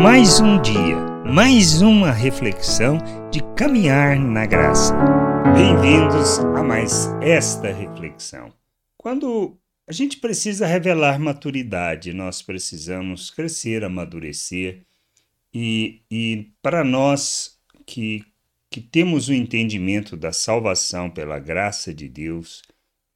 Mais um dia, mais uma reflexão de caminhar na graça. Bem-vindos a mais esta reflexão. Quando a gente precisa revelar maturidade, nós precisamos crescer, amadurecer, e, e para nós que, que temos o entendimento da salvação pela graça de Deus,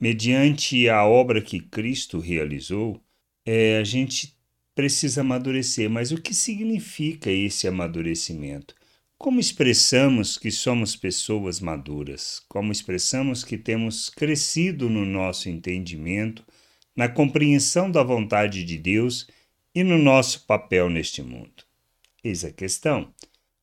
mediante a obra que Cristo realizou, é, a gente precisa amadurecer. Mas o que significa esse amadurecimento? Como expressamos que somos pessoas maduras? Como expressamos que temos crescido no nosso entendimento, na compreensão da vontade de Deus e no nosso papel neste mundo? Eis a questão.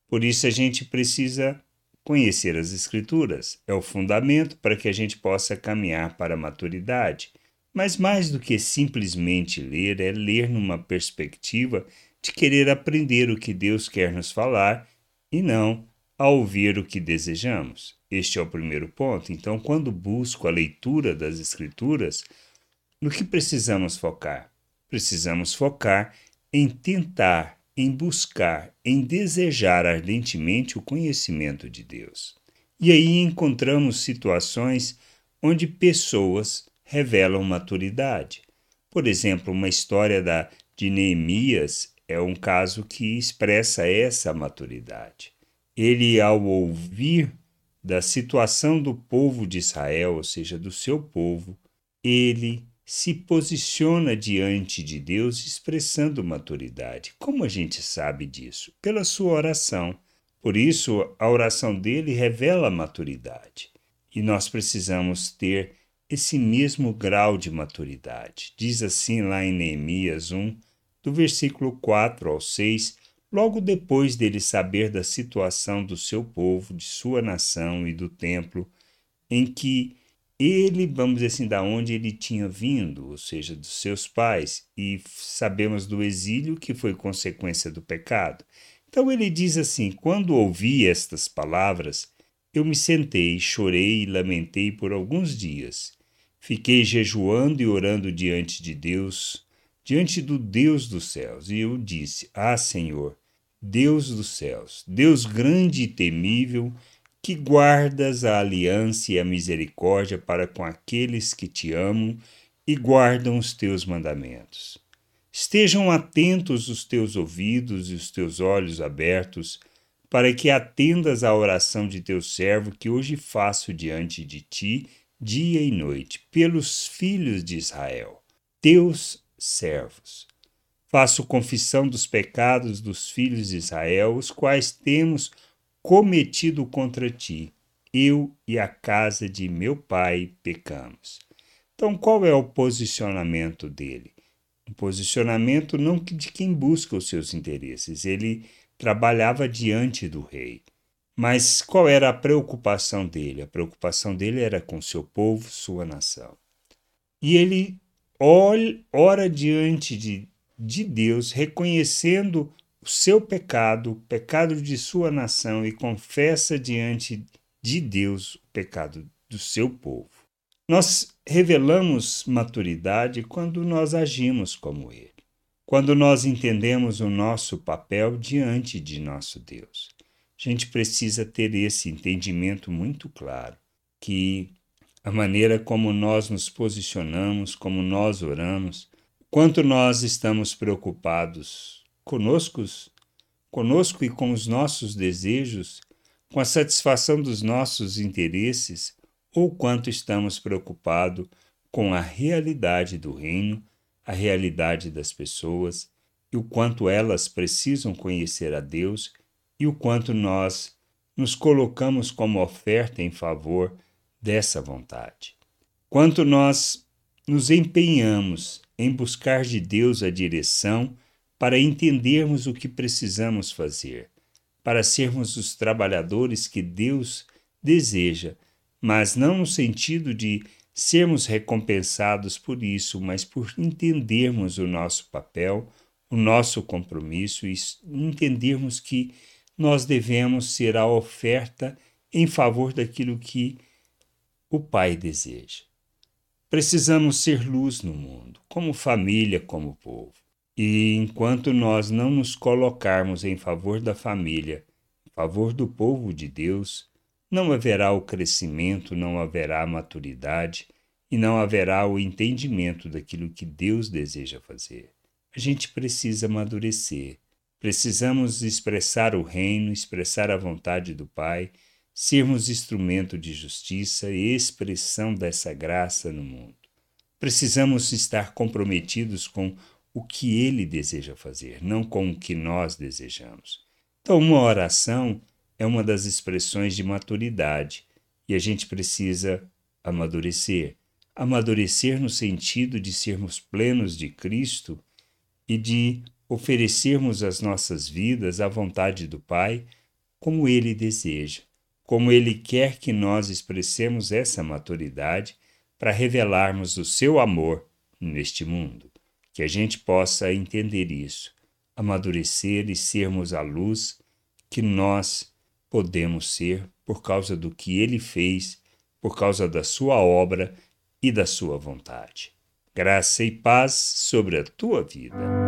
Por isso a gente precisa conhecer as Escrituras. É o fundamento para que a gente possa caminhar para a maturidade. Mas mais do que simplesmente ler, é ler numa perspectiva de querer aprender o que Deus quer nos falar e não a ouvir o que desejamos. Este é o primeiro ponto. Então, quando busco a leitura das Escrituras, no que precisamos focar? Precisamos focar em tentar, em buscar, em desejar ardentemente o conhecimento de Deus. E aí encontramos situações onde pessoas revelam maturidade. Por exemplo, uma história da, de Neemias é um caso que expressa essa maturidade. Ele, ao ouvir da situação do povo de Israel, ou seja, do seu povo, ele se posiciona diante de Deus expressando maturidade. Como a gente sabe disso? Pela sua oração. Por isso, a oração dele revela maturidade. E nós precisamos ter esse mesmo grau de maturidade. Diz assim lá em Neemias 1, do versículo 4 ao 6, logo depois dele saber da situação do seu povo, de sua nação e do templo, em que ele, vamos dizer assim, da onde ele tinha vindo, ou seja, dos seus pais, e sabemos do exílio que foi consequência do pecado. Então ele diz assim: Quando ouvi estas palavras, eu me sentei, chorei e lamentei por alguns dias. Fiquei jejuando e orando diante de Deus, diante do Deus dos céus, e eu disse: Ah, Senhor, Deus dos céus, Deus grande e temível, que guardas a aliança e a misericórdia para com aqueles que te amam e guardam os teus mandamentos. Estejam atentos os teus ouvidos e os teus olhos abertos, para que atendas à oração de teu servo que hoje faço diante de ti dia e noite, pelos filhos de Israel, teus servos. Faço confissão dos pecados dos filhos de Israel, os quais temos cometido contra ti. Eu e a casa de meu pai pecamos. Então, qual é o posicionamento dele? Um posicionamento não de quem busca os seus interesses. Ele trabalhava diante do rei. Mas qual era a preocupação dele? A preocupação dele era com seu povo, sua nação. E ele ora diante de, de Deus, reconhecendo o seu pecado, o pecado de sua nação, e confessa diante de Deus o pecado do seu povo. Nós revelamos maturidade quando nós agimos como ele, quando nós entendemos o nosso papel diante de nosso Deus a gente precisa ter esse entendimento muito claro, que a maneira como nós nos posicionamos, como nós oramos, quanto nós estamos preocupados conosco, conosco e com os nossos desejos, com a satisfação dos nossos interesses, ou quanto estamos preocupados com a realidade do reino, a realidade das pessoas e o quanto elas precisam conhecer a Deus e o quanto nós nos colocamos como oferta em favor dessa vontade. Quanto nós nos empenhamos em buscar de Deus a direção para entendermos o que precisamos fazer, para sermos os trabalhadores que Deus deseja, mas não no sentido de sermos recompensados por isso, mas por entendermos o nosso papel, o nosso compromisso e entendermos que nós devemos ser a oferta em favor daquilo que o Pai deseja. Precisamos ser luz no mundo, como família, como povo. E enquanto nós não nos colocarmos em favor da família, em favor do povo de Deus, não haverá o crescimento, não haverá a maturidade e não haverá o entendimento daquilo que Deus deseja fazer. A gente precisa amadurecer. Precisamos expressar o reino, expressar a vontade do Pai, sermos instrumento de justiça e expressão dessa graça no mundo. Precisamos estar comprometidos com o que ele deseja fazer, não com o que nós desejamos. Então, uma oração é uma das expressões de maturidade e a gente precisa amadurecer. Amadurecer no sentido de sermos plenos de Cristo e de oferecermos as nossas vidas à vontade do Pai como Ele deseja, como Ele quer que nós expressemos essa maturidade para revelarmos o seu amor neste mundo que a gente possa entender isso, amadurecer e sermos a luz que nós podemos ser por causa do que ele fez, por causa da sua obra e da sua vontade. Graça e paz sobre a tua vida.